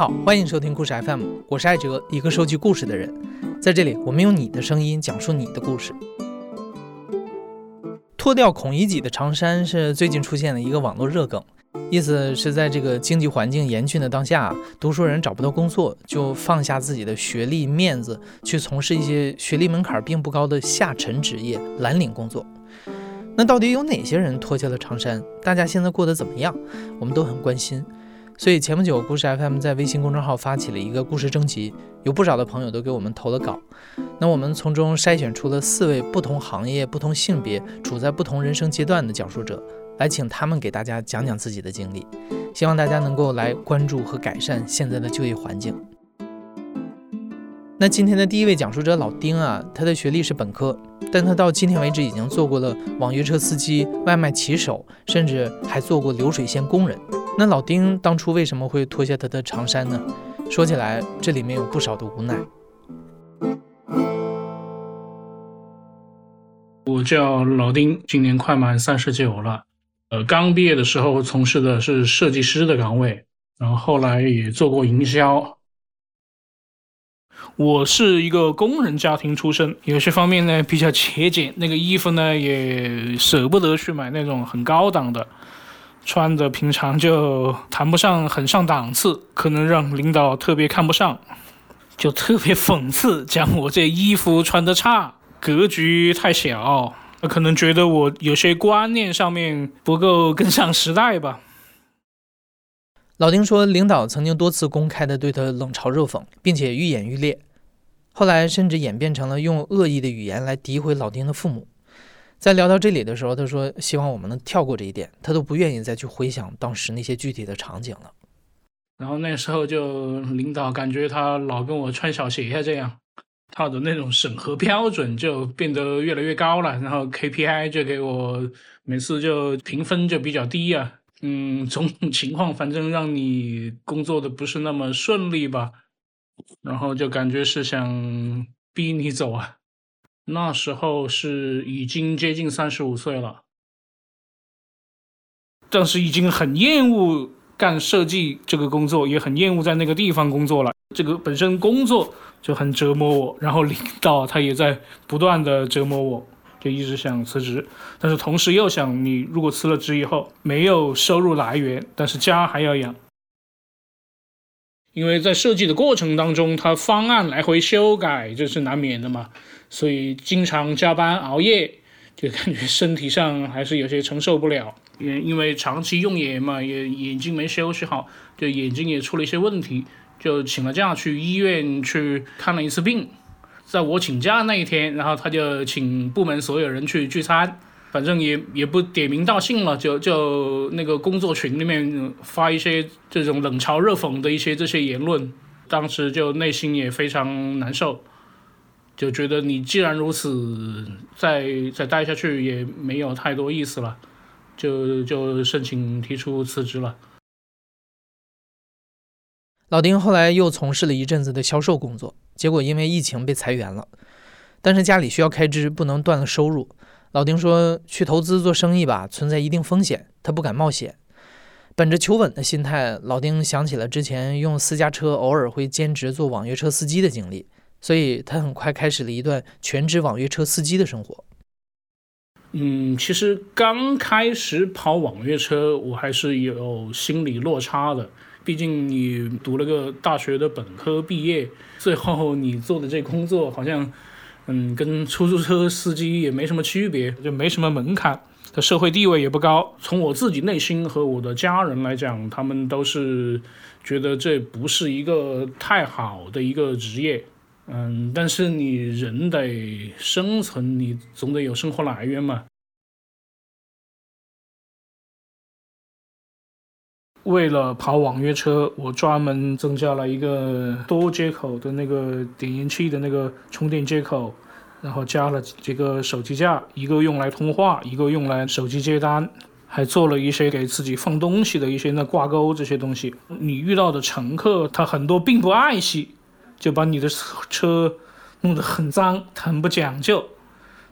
好，欢迎收听故事 FM，我是艾哲，一个收集故事的人。在这里，我们用你的声音讲述你的故事。脱掉孔乙己的长衫是最近出现的一个网络热梗，意思是在这个经济环境严峻的当下，读书人找不到工作，就放下自己的学历面子，去从事一些学历门槛并不高的下沉职业蓝领工作。那到底有哪些人脱下了长衫？大家现在过得怎么样？我们都很关心。所以前不久，故事 FM 在微信公众号发起了一个故事征集，有不少的朋友都给我们投了稿。那我们从中筛选出了四位不同行业、不同性别、处在不同人生阶段的讲述者，来请他们给大家讲讲自己的经历，希望大家能够来关注和改善现在的就业环境。那今天的第一位讲述者老丁啊，他的学历是本科，但他到今天为止已经做过了网约车司机、外卖骑手，甚至还做过流水线工人。那老丁当初为什么会脱下他的长衫呢？说起来，这里面有不少的无奈。我叫老丁，今年快满三十九了。呃，刚毕业的时候从事的是设计师的岗位，然后后来也做过营销。我是一个工人家庭出身，有些方面呢比较节俭，那个衣服呢也舍不得去买那种很高档的。穿的平常就谈不上很上档次，可能让领导特别看不上，就特别讽刺，讲我这衣服穿的差，格局太小，可能觉得我有些观念上面不够跟上时代吧。老丁说，领导曾经多次公开的对他冷嘲热讽，并且愈演愈烈，后来甚至演变成了用恶意的语言来诋毁老丁的父母。在聊到这里的时候，他说：“希望我们能跳过这一点，他都不愿意再去回想当时那些具体的场景了。”然后那时候就领导感觉他老跟我穿小鞋这样，他的那种审核标准就变得越来越高了，然后 KPI 就给我每次就评分就比较低啊，嗯，种种情况反正让你工作的不是那么顺利吧，然后就感觉是想逼你走啊。那时候是已经接近三十五岁了，但是已经很厌恶干设计这个工作，也很厌恶在那个地方工作了。这个本身工作就很折磨我，然后领导他也在不断的折磨我，就一直想辞职。但是同时又想，你如果辞了职以后没有收入来源，但是家还要养，因为在设计的过程当中，他方案来回修改，这是难免的嘛。所以经常加班熬夜，就感觉身体上还是有些承受不了。也因为长期用眼嘛，也眼睛没休息好，就眼睛也出了一些问题，就请了假去医院去看了一次病。在我请假那一天，然后他就请部门所有人去聚餐，反正也也不点名道姓了，就就那个工作群里面发一些这种冷嘲热讽的一些这些言论，当时就内心也非常难受。就觉得你既然如此，再再待下去也没有太多意思了，就就申请提出辞职了。老丁后来又从事了一阵子的销售工作，结果因为疫情被裁员了。但是家里需要开支，不能断了收入。老丁说：“去投资做生意吧，存在一定风险，他不敢冒险。”本着求稳的心态，老丁想起了之前用私家车偶尔会兼职做网约车司机的经历。所以他很快开始了一段全职网约车司机的生活。嗯，其实刚开始跑网约车，我还是有心理落差的。毕竟你读了个大学的本科毕业，最后你做的这工作好像，嗯，跟出租车司机也没什么区别，就没什么门槛，的社会地位也不高。从我自己内心和我的家人来讲，他们都是觉得这不是一个太好的一个职业。嗯，但是你人得生存，你总得有生活来源嘛。为了跑网约车，我专门增加了一个多接口的那个点烟器的那个充电接口，然后加了几个手机架，一个用来通话，一个用来手机接单，还做了一些给自己放东西的一些那挂钩这些东西。你遇到的乘客，他很多并不爱惜。就把你的车弄得很脏，很不讲究。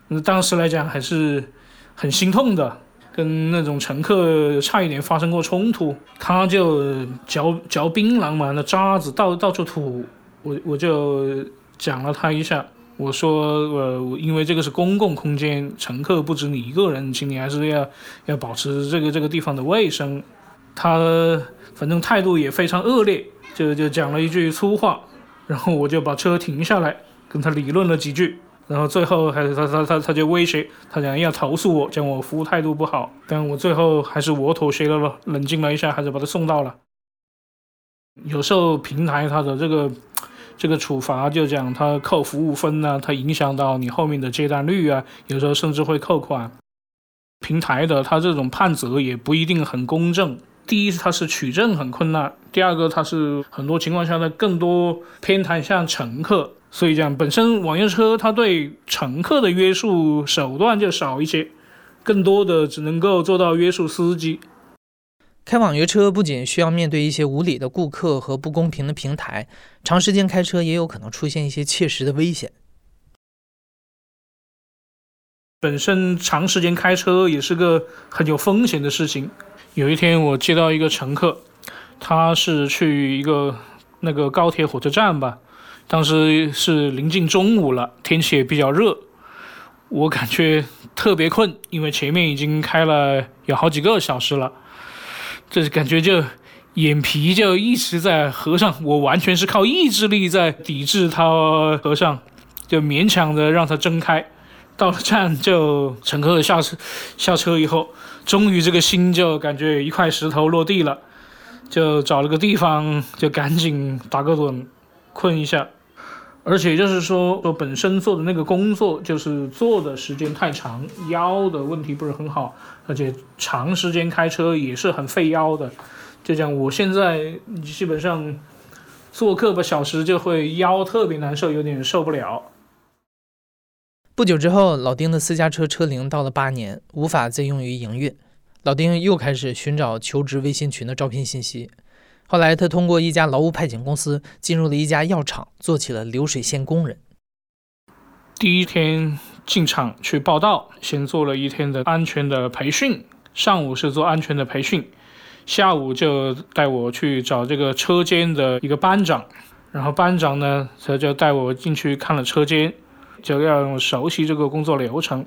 那当时来讲还是很心痛的。跟那种乘客差一点发生过冲突，他就嚼嚼槟榔嘛，那渣子到到处吐，我我就讲了他一下，我说呃，因为这个是公共空间，乘客不止你一个人，请你还是要要保持这个这个地方的卫生。他反正态度也非常恶劣，就就讲了一句粗话，然后我就把车停下来，跟他理论了几句。然后最后还他他他他就威胁，他讲要投诉我，讲我服务态度不好。但我最后还是我妥协了，冷静了一下，还是把他送到了。有时候平台他的这个这个处罚就讲他扣服务分呢，他影响到你后面的接单率啊，有时候甚至会扣款。平台的他这种判责也不一定很公正。第一，它是取证很困难；第二个，它是很多情况下呢更多偏袒向乘客。所以讲，本身网约车它对乘客的约束手段就少一些，更多的只能够做到约束司机。开网约车不仅需要面对一些无理的顾客和不公平的平台，长时间开车也有可能出现一些切实的危险。本身长时间开车也是个很有风险的事情。有一天我接到一个乘客，他是去一个那个高铁火车站吧。当时是临近中午了，天气也比较热，我感觉特别困，因为前面已经开了有好几个小时了，这感觉就眼皮就一直在合上，我完全是靠意志力在抵制它合上，就勉强的让它睁开。到了站就乘客下车下车以后，终于这个心就感觉一块石头落地了，就找了个地方就赶紧打个盹，困一下。而且就是说，我本身做的那个工作就是做的时间太长，腰的问题不是很好，而且长时间开车也是很费腰的。就讲我现在基本上坐个把小时就会腰特别难受，有点受不了。不久之后，老丁的私家车车龄到了八年，无法再用于营运，老丁又开始寻找求职微信群的招聘信息。后来，他通过一家劳务派遣公司进入了一家药厂，做起了流水线工人。第一天进厂去报道，先做了一天的安全的培训。上午是做安全的培训，下午就带我去找这个车间的一个班长，然后班长呢，他就带我进去看了车间，就要熟悉这个工作流程。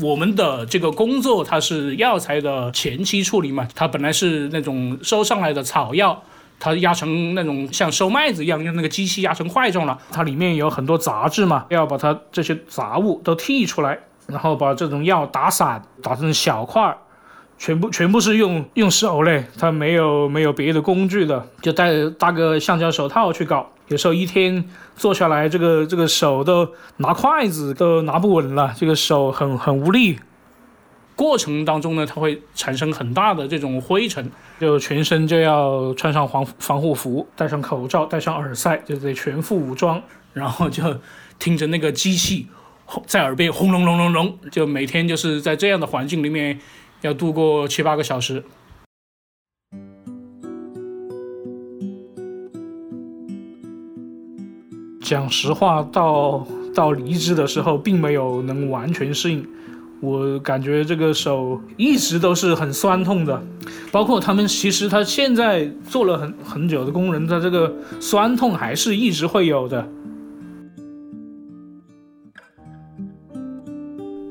我们的这个工作，它是药材的前期处理嘛，它本来是那种收上来的草药，它压成那种像收麦子一样，用那个机器压成块状了。它里面有很多杂质嘛，要把它这些杂物都剔出来，然后把这种药打散，打成小块儿。全部全部是用用手嘞，他没有没有别的工具的，就戴戴个橡胶手套去搞。有时候一天做下来，这个这个手都拿筷子都拿不稳了，这个手很很无力。过程当中呢，它会产生很大的这种灰尘，就全身就要穿上防防护服，戴上口罩，戴上耳塞，就得全副武装，然后就听着那个机器在耳边轰隆隆隆隆，就每天就是在这样的环境里面。要度过七八个小时。讲实话，到到离职的时候，并没有能完全适应。我感觉这个手一直都是很酸痛的，包括他们，其实他现在做了很很久的工人，他这个酸痛还是一直会有的。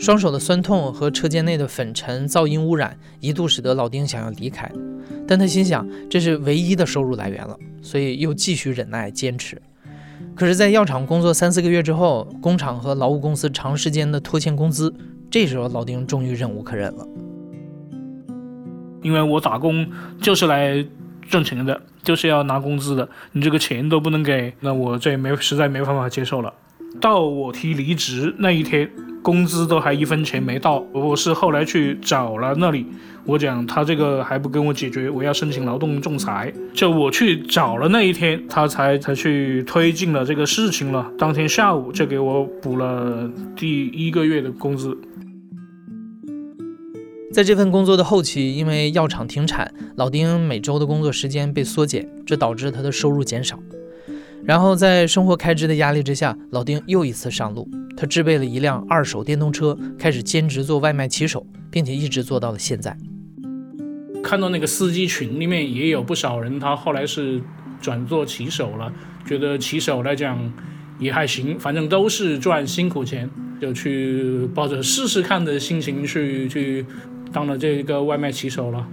双手的酸痛和车间内的粉尘、噪音污染，一度使得老丁想要离开，但他心想这是唯一的收入来源了，所以又继续忍耐坚持。可是，在药厂工作三四个月之后，工厂和劳务公司长时间的拖欠工资，这时候老丁终于忍无可忍了。因为我打工就是来挣钱的，就是要拿工资的，你这个钱都不能给，那我这也没实在没办法接受了。到我提离职那一天。工资都还一分钱没到，我是后来去找了那里，我讲他这个还不跟我解决，我要申请劳动仲裁。就我去找了那一天，他才才去推进了这个事情了。当天下午就给我补了第一个月的工资。在这份工作的后期，因为药厂停产，老丁每周的工作时间被缩减，这导致他的收入减少。然后在生活开支的压力之下，老丁又一次上路。他置备了一辆二手电动车，开始兼职做外卖骑手，并且一直做到了现在。看到那个司机群里面也有不少人，他后来是转做骑手了，觉得骑手来讲也还行，反正都是赚辛苦钱，就去抱着试试看的心情去去当了这个外卖骑手了。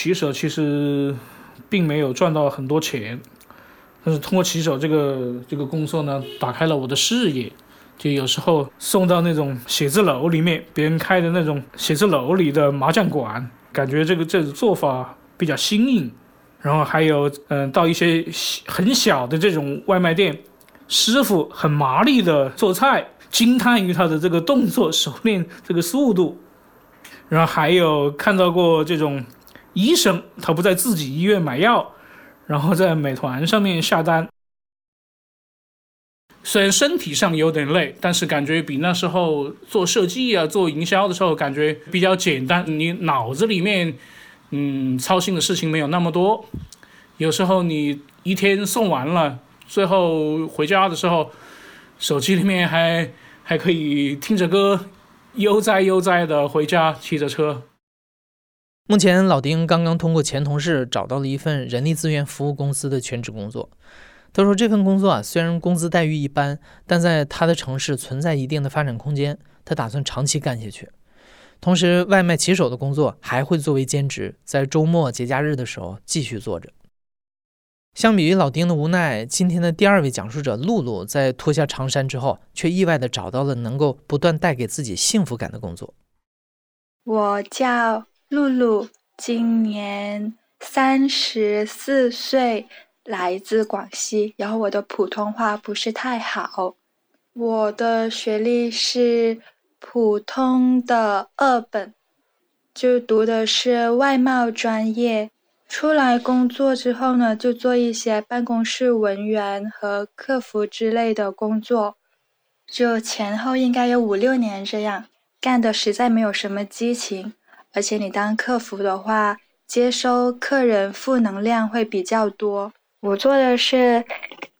骑手其实并没有赚到很多钱，但是通过骑手这个这个工作呢，打开了我的视野。就有时候送到那种写字楼里面，别人开的那种写字楼里的麻将馆，感觉这个这种做法比较新颖。然后还有，嗯，到一些很小的这种外卖店，师傅很麻利的做菜，惊叹于他的这个动作熟练，这个速度。然后还有看到过这种。医生他不在自己医院买药，然后在美团上面下单。虽然身体上有点累，但是感觉比那时候做设计啊、做营销的时候感觉比较简单。你脑子里面，嗯，操心的事情没有那么多。有时候你一天送完了，最后回家的时候，手机里面还还可以听着歌，悠哉悠哉的回家，骑着车。目前，老丁刚刚通过前同事找到了一份人力资源服务公司的全职工作。他说，这份工作啊，虽然工资待遇一般，但在他的城市存在一定的发展空间，他打算长期干下去。同时，外卖骑手的工作还会作为兼职，在周末、节假日的时候继续做着。相比于老丁的无奈，今天的第二位讲述者露露，在脱下长衫之后，却意外的找到了能够不断带给自己幸福感的工作。我叫。露露今年三十四岁，来自广西。然后我的普通话不是太好。我的学历是普通的二本，就读的是外贸专业。出来工作之后呢，就做一些办公室文员和客服之类的工作，就前后应该有五六年这样，干的实在没有什么激情。而且你当客服的话，接收客人负能量会比较多。我做的是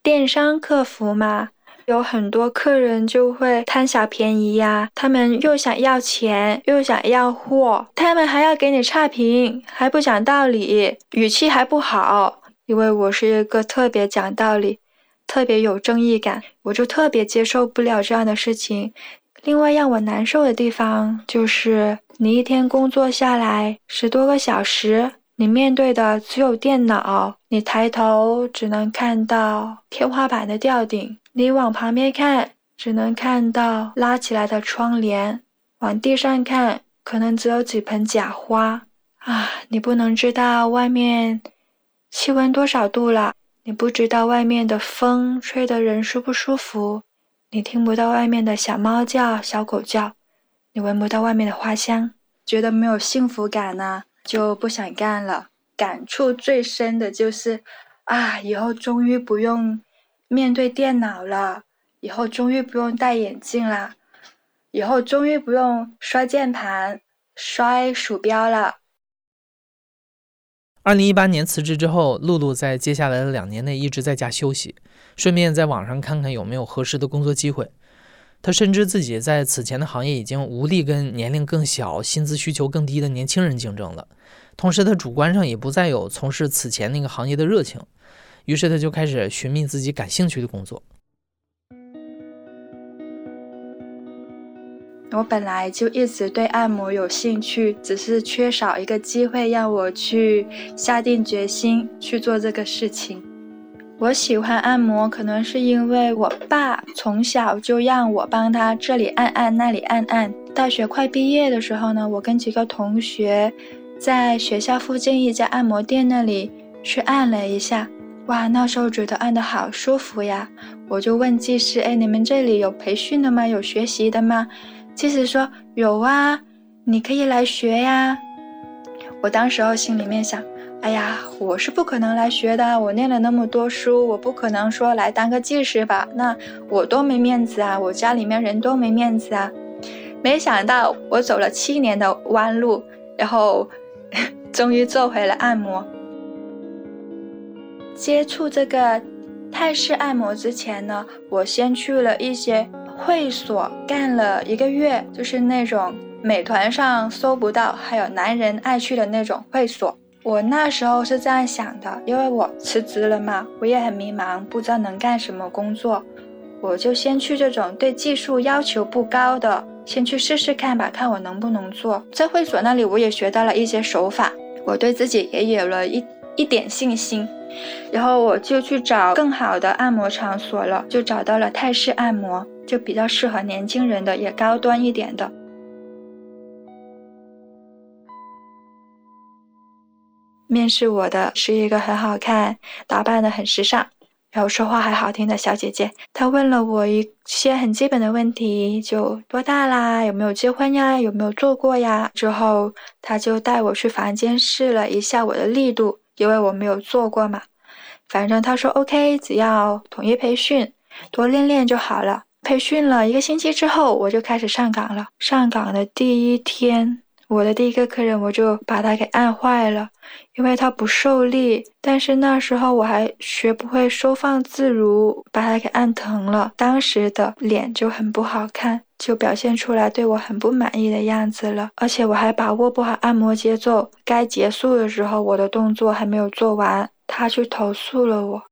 电商客服嘛，有很多客人就会贪小便宜呀，他们又想要钱，又想要货，他们还要给你差评，还不讲道理，语气还不好。因为我是一个特别讲道理、特别有正义感，我就特别接受不了这样的事情。另外让我难受的地方就是。你一天工作下来十多个小时，你面对的只有电脑，你抬头只能看到天花板的吊顶，你往旁边看只能看到拉起来的窗帘，往地上看可能只有几盆假花啊！你不能知道外面气温多少度了，你不知道外面的风吹得人舒不舒服，你听不到外面的小猫叫、小狗叫。你闻不到外面的花香，觉得没有幸福感呢，就不想干了。感触最深的就是，啊，以后终于不用面对电脑了，以后终于不用戴眼镜了，以后终于不用刷键盘、摔鼠标了。二零一八年辞职之后，露露在接下来的两年内一直在家休息，顺便在网上看看有没有合适的工作机会。他深知自己在此前的行业已经无力跟年龄更小、薪资需求更低的年轻人竞争了，同时他主观上也不再有从事此前那个行业的热情，于是他就开始寻觅自己感兴趣的工作。我本来就一直对按摩有兴趣，只是缺少一个机会让我去下定决心去做这个事情。我喜欢按摩，可能是因为我爸从小就让我帮他这里按按那里按按。大学快毕业的时候呢，我跟几个同学在学校附近一家按摩店那里去按了一下，哇，那时候觉得按的好舒服呀！我就问技师：“哎，你们这里有培训的吗？有学习的吗？”技师说：“有啊，你可以来学呀。”我当时候心里面想。哎呀，我是不可能来学的。我念了那么多书，我不可能说来当个技师吧？那我多没面子啊！我家里面人都没面子啊！没想到我走了七年的弯路，然后 终于做回了按摩。接触这个泰式按摩之前呢，我先去了一些会所干了一个月，就是那种美团上搜不到，还有男人爱去的那种会所。我那时候是这样想的，因为我辞职了嘛，我也很迷茫，不知道能干什么工作，我就先去这种对技术要求不高的，先去试试看吧，看我能不能做。在会所那里，我也学到了一些手法，我对自己也有了一一点信心。然后我就去找更好的按摩场所了，就找到了泰式按摩，就比较适合年轻人的，也高端一点的。面试我的是一个很好看、打扮的很时尚，然后说话还好听的小姐姐。她问了我一些很基本的问题，就多大啦，有没有结婚呀，有没有做过呀。之后她就带我去房间试了一下我的力度，因为我没有做过嘛。反正她说 OK，只要统一培训，多练练就好了。培训了一个星期之后，我就开始上岗了。上岗的第一天。我的第一个客人，我就把他给按坏了，因为他不受力。但是那时候我还学不会收放自如，把他给按疼了。当时的脸就很不好看，就表现出来对我很不满意的样子了。而且我还把握不好按摩节奏，该结束的时候我的动作还没有做完，他去投诉了我。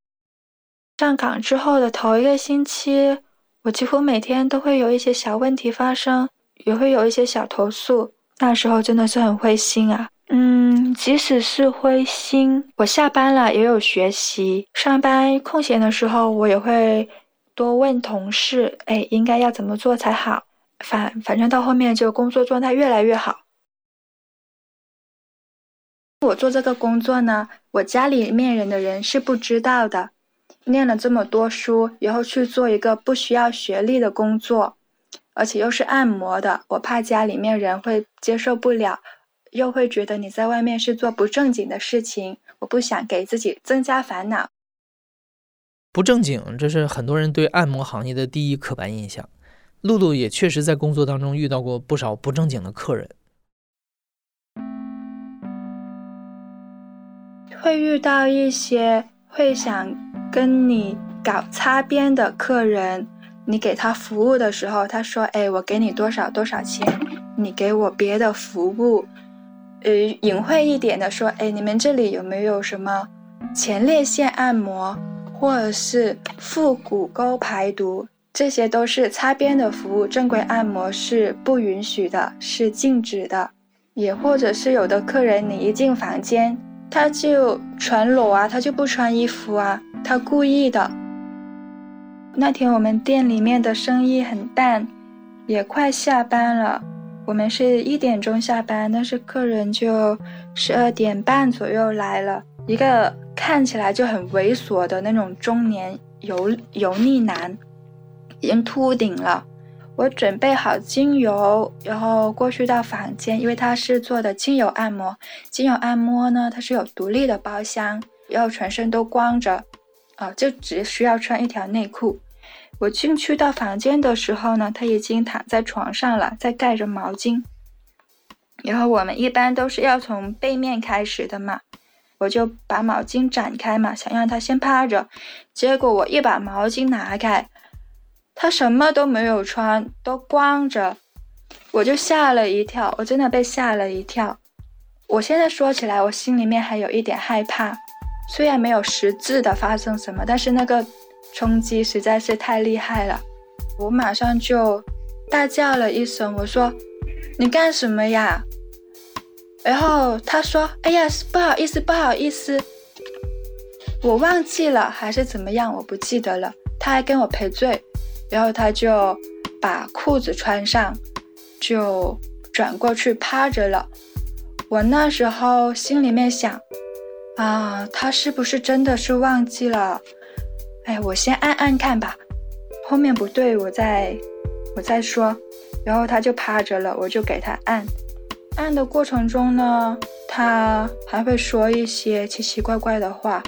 上岗之后的头一个星期，我几乎每天都会有一些小问题发生，也会有一些小投诉。那时候真的是很灰心啊，嗯，即使是灰心，我下班了也有学习，上班空闲的时候我也会多问同事，哎，应该要怎么做才好？反反正到后面就工作状态越来越好。我做这个工作呢，我家里面人的人是不知道的，念了这么多书，以后去做一个不需要学历的工作。而且又是按摩的，我怕家里面人会接受不了，又会觉得你在外面是做不正经的事情，我不想给自己增加烦恼。不正经，这是很多人对按摩行业的第一刻板印象。露露也确实在工作当中遇到过不少不正经的客人，会遇到一些会想跟你搞擦边的客人。你给他服务的时候，他说：“哎，我给你多少多少钱，你给我别的服务。”呃，隐晦一点的说：“哎，你们这里有没有什么前列腺按摩，或者是腹股沟排毒？这些都是擦边的服务，正规按摩是不允许的，是禁止的。也或者是有的客人，你一进房间，他就全裸啊，他就不穿衣服啊，他故意的。”那天我们店里面的生意很淡，也快下班了。我们是一点钟下班，但是客人就十二点半左右来了。一个看起来就很猥琐的那种中年油油腻男，已经秃顶了。我准备好精油，然后过去到房间，因为他是做的精油按摩。精油按摩呢，它是有独立的包厢，然后全身都光着，啊，就只需要穿一条内裤。我进去到房间的时候呢，他已经躺在床上了，在盖着毛巾。然后我们一般都是要从背面开始的嘛，我就把毛巾展开嘛，想让他先趴着。结果我一把毛巾拿开，他什么都没有穿，都光着，我就吓了一跳，我真的被吓了一跳。我现在说起来，我心里面还有一点害怕，虽然没有实质的发生什么，但是那个。冲击实在是太厉害了，我马上就大叫了一声，我说：“你干什么呀？”然后他说：“哎呀，不好意思，不好意思，我忘记了还是怎么样，我不记得了。”他还跟我赔罪，然后他就把裤子穿上，就转过去趴着了。我那时候心里面想：“啊，他是不是真的是忘记了？”哎，我先按按看吧，后面不对，我再我再说。然后他就趴着了，我就给他按。按的过程中呢，他还会说一些奇奇怪怪的话，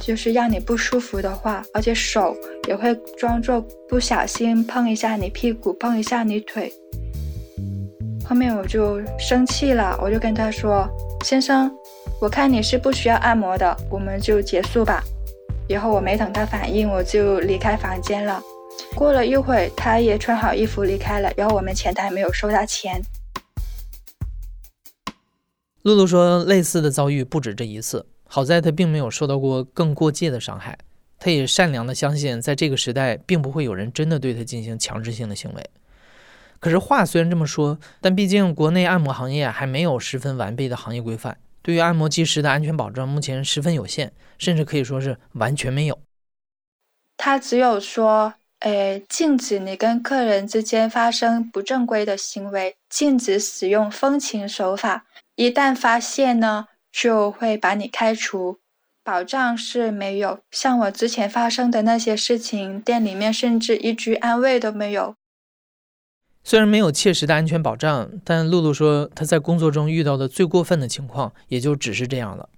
就是让你不舒服的话，而且手也会装作不小心碰一下你屁股，碰一下你腿。后面我就生气了，我就跟他说：“先生，我看你是不需要按摩的，我们就结束吧。”然后我没等他反应，我就离开房间了。过了一会，他也穿好衣服离开了，然后我们前台没有收他钱。露露说，类似的遭遇不止这一次，好在她并没有受到过更过界的伤害。她也善良的相信，在这个时代，并不会有人真的对她进行强制性的行为。可是话虽然这么说，但毕竟国内按摩行业还没有十分完备的行业规范，对于按摩技师的安全保障目前十分有限，甚至可以说是完全没有。他只有说。诶，禁止你跟客人之间发生不正规的行为，禁止使用风情手法。一旦发现呢，就会把你开除。保障是没有，像我之前发生的那些事情，店里面甚至一句安慰都没有。虽然没有切实的安全保障，但露露说她在工作中遇到的最过分的情况，也就只是这样了。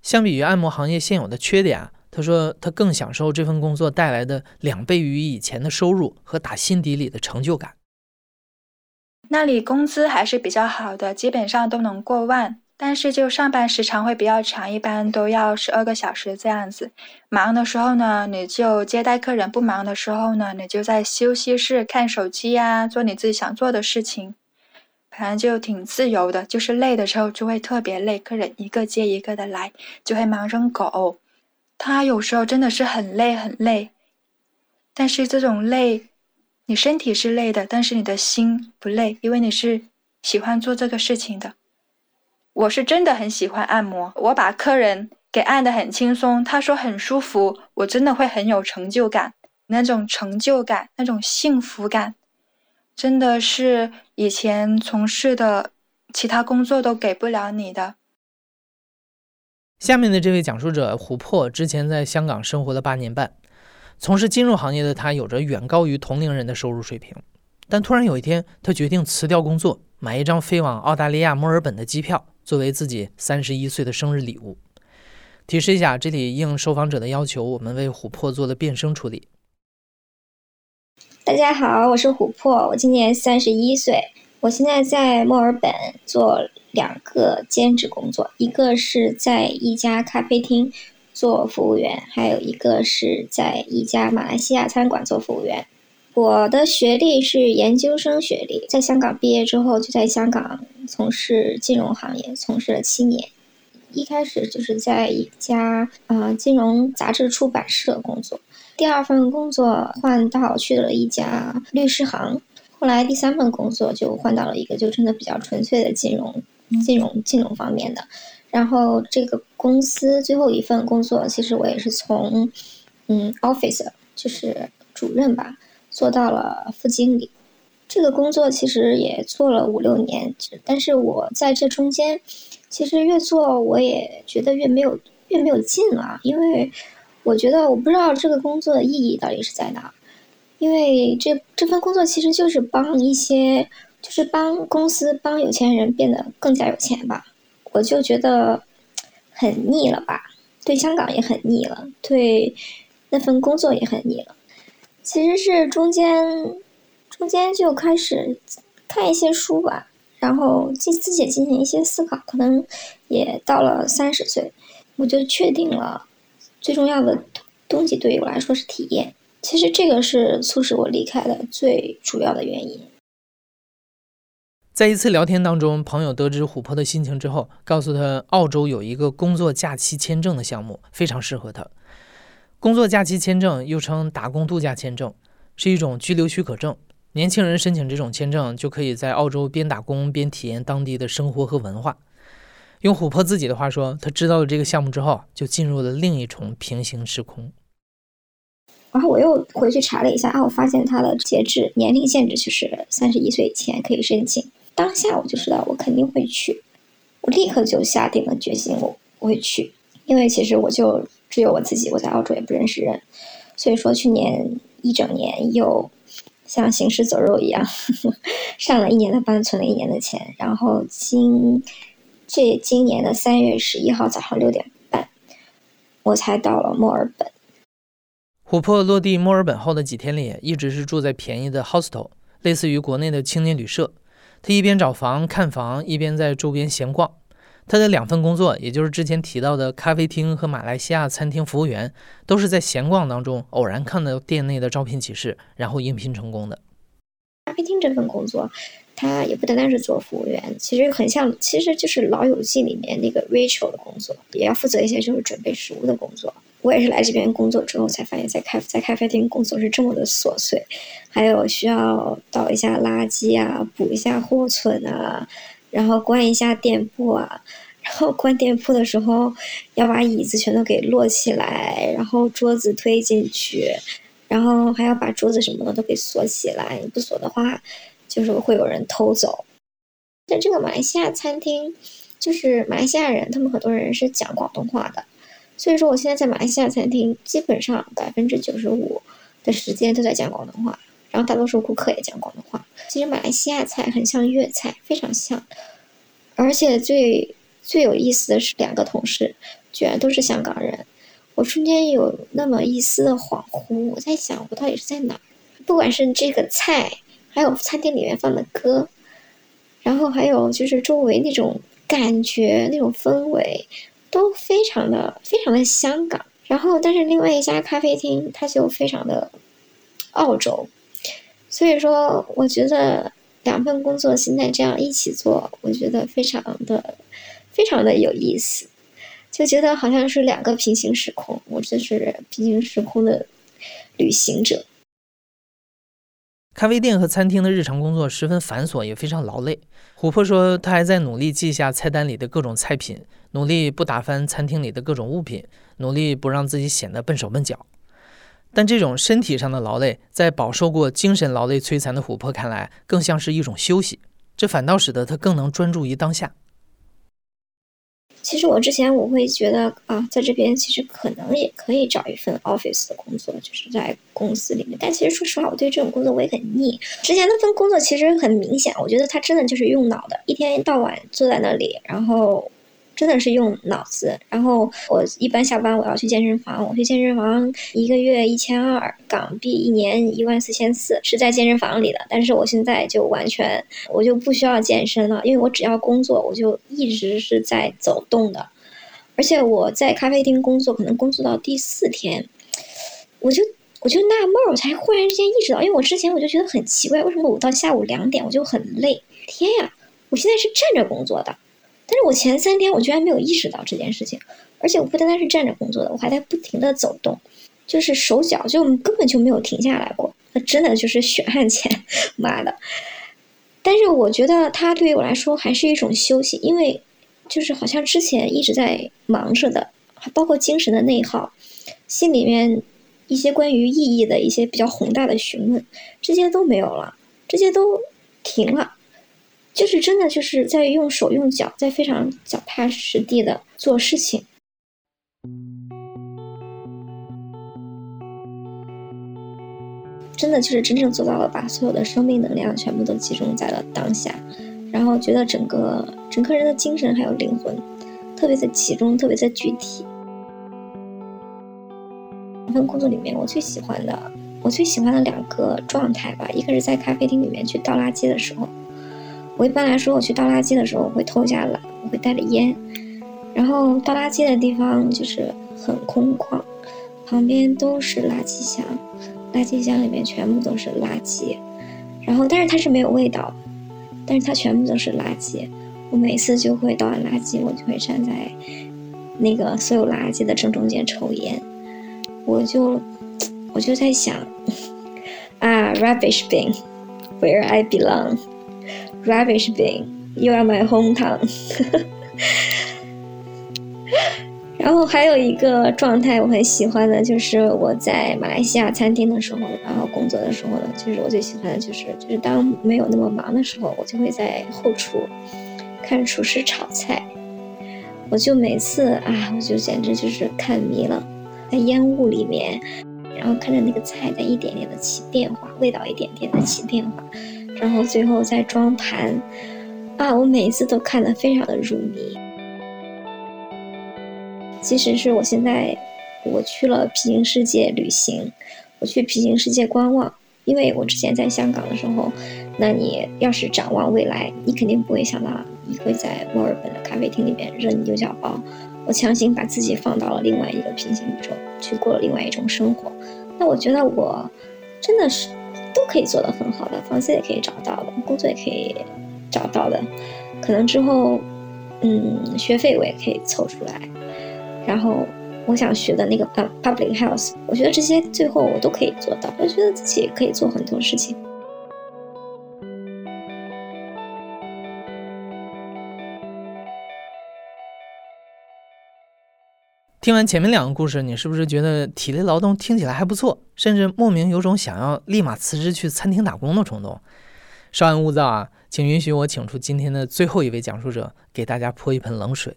相比于按摩行业现有的缺点。她说：“她更享受这份工作带来的两倍于以前的收入和打心底里的成就感。那里工资还是比较好的，基本上都能过万。但是就上班时长会比较长，一般都要十二个小时这样子。忙的时候呢，你就接待客人；不忙的时候呢，你就在休息室看手机呀，做你自己想做的事情。反正就挺自由的。就是累的时候就会特别累，客人一个接一个的来，就会忙成狗。”他有时候真的是很累很累，但是这种累，你身体是累的，但是你的心不累，因为你是喜欢做这个事情的。我是真的很喜欢按摩，我把客人给按的很轻松，他说很舒服，我真的会很有成就感，那种成就感，那种幸福感，真的是以前从事的其他工作都给不了你的。下面的这位讲述者琥珀之前在香港生活了八年半，从事金融行业的他有着远高于同龄人的收入水平，但突然有一天，他决定辞掉工作，买一张飞往澳大利亚墨尔本的机票，作为自己三十一岁的生日礼物。提示一下，这里应受访者的要求，我们为琥珀做了变声处理。大家好，我是琥珀，我今年三十一岁，我现在在墨尔本做。两个兼职工作，一个是在一家咖啡厅做服务员，还有一个是在一家马来西亚餐馆做服务员。我的学历是研究生学历，在香港毕业之后就在香港从事金融行业，从事了七年。一开始就是在一家呃金融杂志出版社工作，第二份工作换到去了一家律师行，后来第三份工作就换到了一个就真的比较纯粹的金融。金融金融方面的，然后这个公司最后一份工作，其实我也是从嗯 office 就是主任吧，做到了副经理。这个工作其实也做了五六年，但是我在这中间，其实越做我也觉得越没有越没有劲了，因为我觉得我不知道这个工作的意义到底是在哪，因为这这份工作其实就是帮一些。就是帮公司、帮有钱人变得更加有钱吧，我就觉得很腻了吧。对香港也很腻了，对那份工作也很腻了。其实是中间，中间就开始看一些书吧，然后自自己进行一些思考。可能也到了三十岁，我就确定了最重要的东西对于我来说是体验。其实这个是促使我离开的最主要的原因。在一次聊天当中，朋友得知琥珀的心情之后，告诉他，澳洲有一个工作假期签证的项目非常适合他。工作假期签证又称打工度假签证，是一种居留许可证。年轻人申请这种签证，就可以在澳洲边打工边体验当地的生活和文化。用琥珀自己的话说，他知道了这个项目之后，就进入了另一重平行时空。然后我又回去查了一下，啊，我发现它的截止年龄限制就是三十一岁以前可以申请。当下我就知道我肯定会去，我立刻就下定了决心，我我会去，因为其实我就只有我自己，我在澳洲也不认识人，所以说去年一整年又像行尸走肉一样呵呵 上了一年的班，存了一年的钱，然后今这今年的三月十一号早上六点半，我才到了墨尔本。琥珀落地墨尔本后的几天里，一直是住在便宜的 hostel，类似于国内的青年旅社。他一边找房看房，一边在周边闲逛。他的两份工作，也就是之前提到的咖啡厅和马来西亚餐厅服务员，都是在闲逛当中偶然看到店内的招聘启事，然后应聘成功的。咖啡厅这份工作，他也不单单是做服务员，其实很像，其实就是《老友记》里面那个 Rachel 的工作，也要负责一些就是准备食物的工作。我也是来这边工作之后才发现，在咖在咖啡厅工作是这么的琐碎，还有需要倒一下垃圾啊，补一下货存啊，然后关一下店铺啊，然后关店铺的时候要把椅子全都给摞起来，然后桌子推进去。然后还要把桌子什么的都给锁起来，不锁的话，就是会有人偷走。在这个马来西亚餐厅，就是马来西亚人，他们很多人是讲广东话的，所以说我现在在马来西亚餐厅，基本上百分之九十五的时间都在讲广东话，然后大多数顾客也讲广东话。其实马来西亚菜很像粤菜，非常像，而且最最有意思的是，两个同事居然都是香港人。我中间有那么一丝的恍惚，我在想我到底是在哪儿？不管是这个菜，还有餐厅里面放的歌，然后还有就是周围那种感觉、那种氛围，都非常的、非常的香港。然后，但是另外一家咖啡厅，它就非常的澳洲。所以说，我觉得两份工作现在这样一起做，我觉得非常的、非常的有意思。就觉得好像是两个平行时空，我就是平行时空的旅行者。咖啡店和餐厅的日常工作十分繁琐，也非常劳累。琥珀说，他还在努力记下菜单里的各种菜品，努力不打翻餐厅里的各种物品，努力不让自己显得笨手笨脚。但这种身体上的劳累，在饱受过精神劳累摧残的琥珀看来，更像是一种休息，这反倒使得他更能专注于当下。其实我之前我会觉得啊，在这边其实可能也可以找一份 office 的工作，就是在公司里面。但其实说实话，我对这种工作我也很腻。之前那份工作其实很明显，我觉得他真的就是用脑的，一天到晚坐在那里，然后。真的是用脑子，然后我一般下班我要去健身房，我去健身房一个月一千二港币，一年一万四千四，是在健身房里的。但是我现在就完全我就不需要健身了，因为我只要工作，我就一直是在走动的。而且我在咖啡厅工作，可能工作到第四天，我就我就纳闷儿，我才忽然之间意识到，因为我之前我就觉得很奇怪，为什么我到下午两点我就很累？天呀，我现在是站着工作的。但是我前三天我居然没有意识到这件事情，而且我不单单是站着工作的，我还在不停的走动，就是手脚就根本就没有停下来过，那真的就是血汗钱，妈的！但是我觉得它对于我来说还是一种休息，因为就是好像之前一直在忙着的，还包括精神的内耗，心里面一些关于意义的一些比较宏大的询问，这些都没有了，这些都停了。就是真的，就是在用手用脚，在非常脚踏实地的做事情。真的就是真正做到了，把所有的生命能量全部都集中在了当下，然后觉得整个整个人的精神还有灵魂特别的集中，特别的具体。这份工作里面，我最喜欢的，我最喜欢的两个状态吧，一个是在咖啡厅里面去倒垃圾的时候。我一般来说，我去倒垃圾的时候，我会偷一下懒，我会带着烟，然后倒垃圾的地方就是很空旷，旁边都是垃圾箱，垃圾箱里面全部都是垃圾，然后但是它是没有味道，但是它全部都是垃圾。我每次就会倒完垃圾，我就会站在那个所有垃圾的正中间抽烟，我就我就在想，啊，rubbish bin，where I belong。Rubbish bin, you are my hometown。然后还有一个状态我很喜欢的，就是我在马来西亚餐厅的时候，然后工作的时候呢，就是我最喜欢的就是，就是当没有那么忙的时候，我就会在后厨看厨师炒菜。我就每次啊，我就简直就是看迷了，在烟雾里面，然后看着那个菜在一点点的起变化，味道一点点的起变化。然后最后再装盘，啊，我每一次都看得非常的入迷。即使是我现在，我去了平行世界旅行，我去平行世界观望，因为我之前在香港的时候，那你要是展望未来，你肯定不会想到你会在墨尔本的咖啡厅里面扔牛角包。我强行把自己放到了另外一个平行宇宙，去过了另外一种生活。那我觉得我真的是都可以做得很好的，房子也可以找到的，工作也可以找到的。可能之后，嗯，学费我也可以凑出来。然后我想学的那个呃 public health，我觉得这些最后我都可以做到。我觉得自己可以做很多事情。听完前面两个故事，你是不是觉得体力劳动听起来还不错，甚至莫名有种想要立马辞职去餐厅打工的冲动？稍安勿躁啊，请允许我请出今天的最后一位讲述者，给大家泼一盆冷水。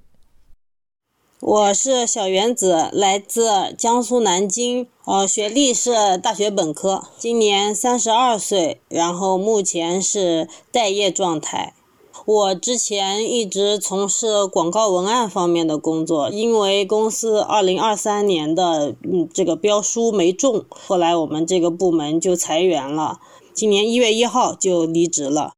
我是小原子，来自江苏南京，呃，学历是大学本科，今年三十二岁，然后目前是待业状态。我之前一直从事广告文案方面的工作，因为公司二零二三年的嗯这个标书没中，后来我们这个部门就裁员了，今年一月一号就离职了。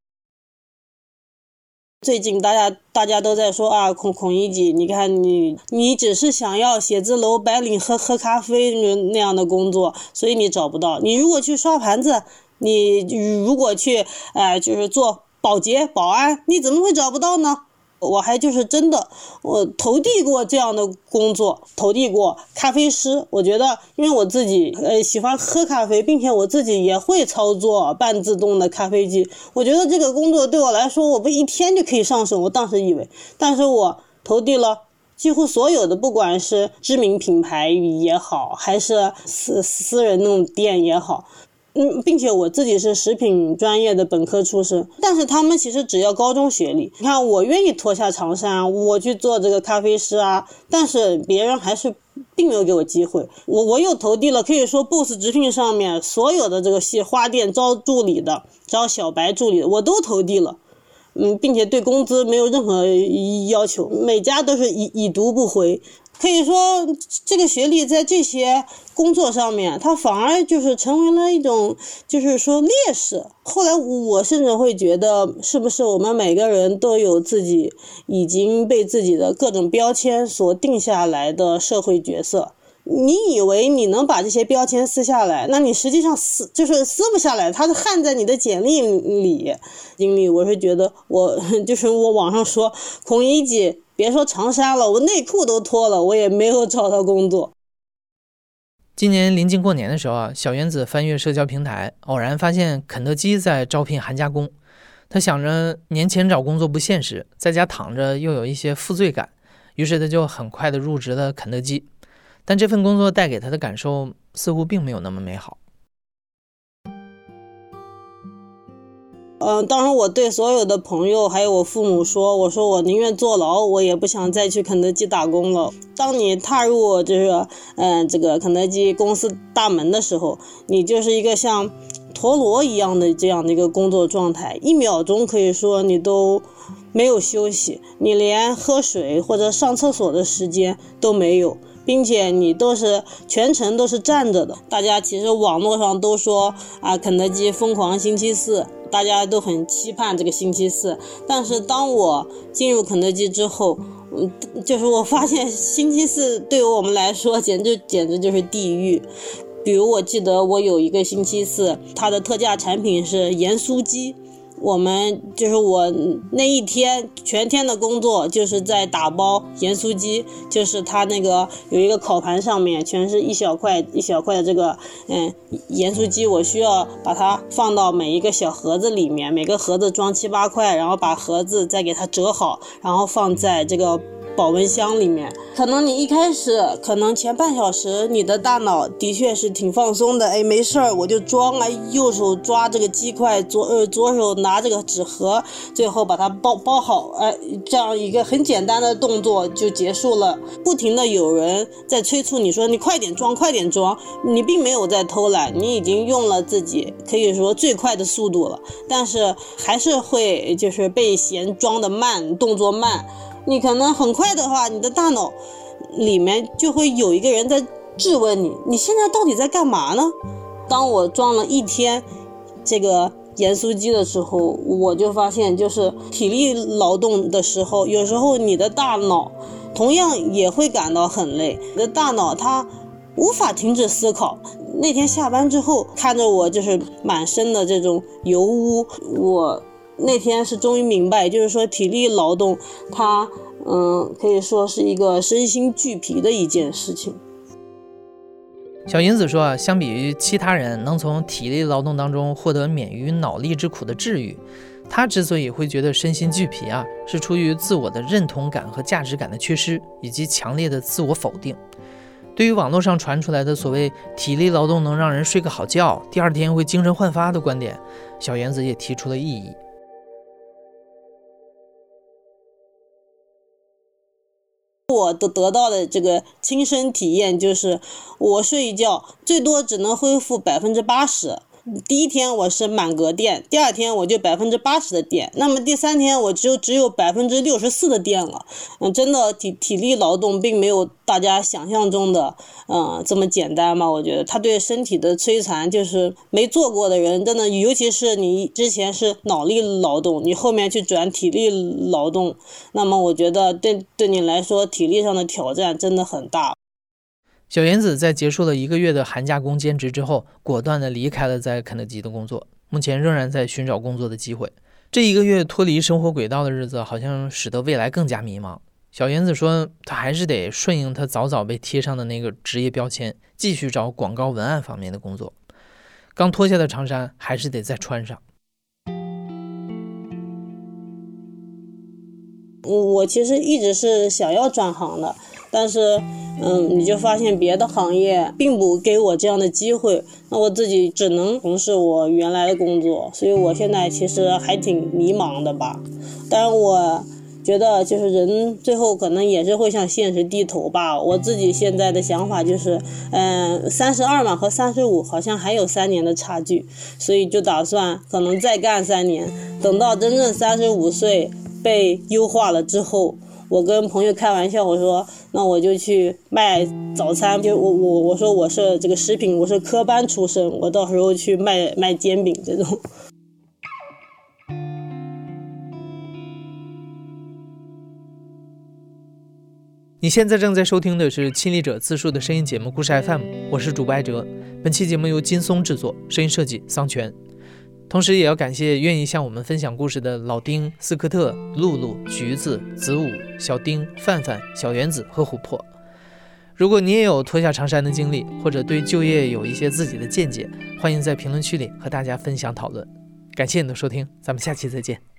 最近大家大家都在说啊，孔孔乙己，你看你你只是想要写字楼白领喝喝咖啡那那样的工作，所以你找不到。你如果去刷盘子，你如果去哎就是做。保洁、保安，你怎么会找不到呢？我还就是真的，我投递过这样的工作，投递过咖啡师。我觉得，因为我自己呃喜欢喝咖啡，并且我自己也会操作半自动的咖啡机。我觉得这个工作对我来说，我不一天就可以上手。我当时以为，但是我投递了几乎所有的，不管是知名品牌也好，还是私私人那种店也好。嗯，并且我自己是食品专业的本科出身，但是他们其实只要高中学历。你看，我愿意脱下长衫，我去做这个咖啡师啊，但是别人还是并没有给我机会。我我又投递了，可以说 BOSS 直聘上面所有的这个系花店招助理的、招小白助理的，我都投递了。嗯，并且对工资没有任何要求，每家都是已已读不回。可以说，这个学历在这些工作上面，它反而就是成为了一种，就是说劣势。后来我甚至会觉得，是不是我们每个人都有自己已经被自己的各种标签所定下来的社会角色？你以为你能把这些标签撕下来，那你实际上撕就是撕不下来，它是焊在你的简历里。经历，我是觉得，我就是我网上说孔乙己。别说长衫了，我内裤都脱了，我也没有找到工作。今年临近过年的时候啊，小原子翻阅社交平台，偶然发现肯德基在招聘寒假工。他想着年前找工作不现实，在家躺着又有一些负罪感，于是他就很快的入职了肯德基。但这份工作带给他的感受似乎并没有那么美好。嗯，当时我对所有的朋友还有我父母说：“我说我宁愿坐牢，我也不想再去肯德基打工了。”当你踏入就是嗯这个肯德基公司大门的时候，你就是一个像陀螺一样的这样的一个工作状态，一秒钟可以说你都没有休息，你连喝水或者上厕所的时间都没有。并且你都是全程都是站着的。大家其实网络上都说啊，肯德基疯狂星期四，大家都很期盼这个星期四。但是当我进入肯德基之后，嗯，就是我发现星期四对于我们来说简直简直就是地狱。比如我记得我有一个星期四，它的特价产品是盐酥鸡。我们就是我那一天全天的工作，就是在打包盐酥鸡，就是它那个有一个烤盘上面全是一小块一小块的这个嗯盐酥鸡，我需要把它放到每一个小盒子里面，每个盒子装七八块，然后把盒子再给它折好，然后放在这个。保温箱里面，可能你一开始，可能前半小时，你的大脑的确是挺放松的，哎，没事儿，我就装啊，右手抓这个鸡块，左呃左手拿这个纸盒，最后把它包包好，哎，这样一个很简单的动作就结束了。不停的有人在催促你说你快点装，快点装，你并没有在偷懒，你已经用了自己可以说最快的速度了，但是还是会就是被嫌装的慢，动作慢。你可能很快的话，你的大脑里面就会有一个人在质问你：你现在到底在干嘛呢？当我装了一天这个盐酥鸡的时候，我就发现，就是体力劳动的时候，有时候你的大脑同样也会感到很累，你的大脑它无法停止思考。那天下班之后，看着我就是满身的这种油污，我那天是终于明白，就是说体力劳动，它嗯可以说是一个身心俱疲的一件事情。小银子说啊，相比于其他人能从体力劳动当中获得免于脑力之苦的治愈，他之所以会觉得身心俱疲啊，是出于自我的认同感和价值感的缺失，以及强烈的自我否定。对于网络上传出来的所谓体力劳动能让人睡个好觉，第二天会精神焕发的观点，小圆子也提出了异议。我得得到的这个亲身体验就是，我睡一觉最多只能恢复百分之八十。第一天我是满格电，第二天我就百分之八十的电，那么第三天我就只有百分之六十四的电了。嗯，真的体体力劳动并没有大家想象中的嗯这么简单嘛？我觉得他对身体的摧残，就是没做过的人，真的，尤其是你之前是脑力劳动，你后面去转体力劳动，那么我觉得对对你来说体力上的挑战真的很大。小原子在结束了一个月的寒假工兼职之后，果断地离开了在肯德基的工作，目前仍然在寻找工作的机会。这一个月脱离生活轨道的日子，好像使得未来更加迷茫。小原子说，他还是得顺应他早早被贴上的那个职业标签，继续找广告文案方面的工作。刚脱下的长衫还是得再穿上。我我其实一直是想要转行的。但是，嗯，你就发现别的行业并不给我这样的机会，那我自己只能从事我原来的工作，所以我现在其实还挺迷茫的吧。当然，我觉得就是人最后可能也是会向现实低头吧。我自己现在的想法就是，嗯，三十二嘛和三十五好像还有三年的差距，所以就打算可能再干三年，等到真正三十五岁被优化了之后。我跟朋友开玩笑，我说那我就去卖早餐，就我我我说我是这个食品，我是科班出身，我到时候去卖卖煎饼这种。你现在正在收听的是亲历者自述的声音节目《故事 FM》，我是主播艾哲，本期节目由金松制作，声音设计桑泉。同时，也要感谢愿意向我们分享故事的老丁、斯科特、露露、橘子、子午、小丁、范范、小原子和琥珀。如果你也有脱下长衫的经历，或者对就业有一些自己的见解，欢迎在评论区里和大家分享讨论。感谢你的收听，咱们下期再见。